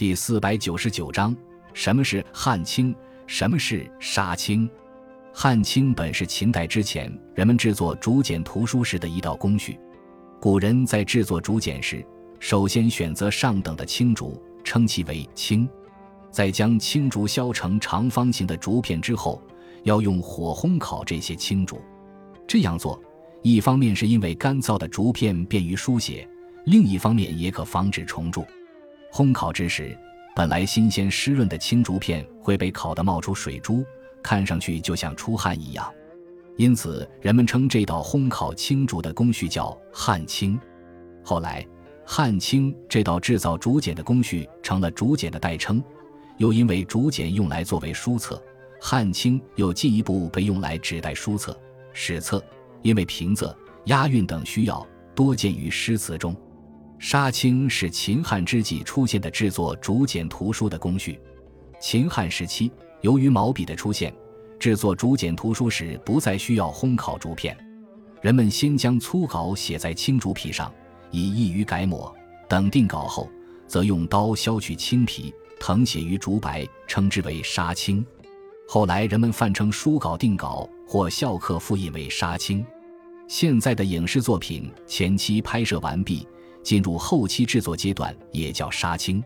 第四百九十九章：什么是汉青？什么是杀青？汉青本是秦代之前人们制作竹简图书时的一道工序。古人在制作竹简时，首先选择上等的青竹，称其为青。在将青竹削成长方形的竹片之后，要用火烘烤这些青竹。这样做，一方面是因为干燥的竹片便于书写，另一方面也可防止虫蛀。烘烤之时，本来新鲜湿润的青竹片会被烤得冒出水珠，看上去就像出汗一样。因此，人们称这道烘烤青竹的工序叫汗青。后来，汗青这道制造竹简的工序成了竹简的代称。又因为竹简用来作为书册，汗青又进一步被用来指代书册、史册。因为平仄、押韵等需要，多见于诗词中。杀青是秦汉之际出现的制作竹简图书的工序。秦汉时期，由于毛笔的出现，制作竹简图书时不再需要烘烤竹片，人们先将粗稿写在青竹皮上，以易于改抹。等定稿后，则用刀削去青皮，誊写于竹白，称之为杀青。后来人们泛称书稿定稿或校刻复印为杀青。现在的影视作品前期拍摄完毕。进入后期制作阶段，也叫杀青。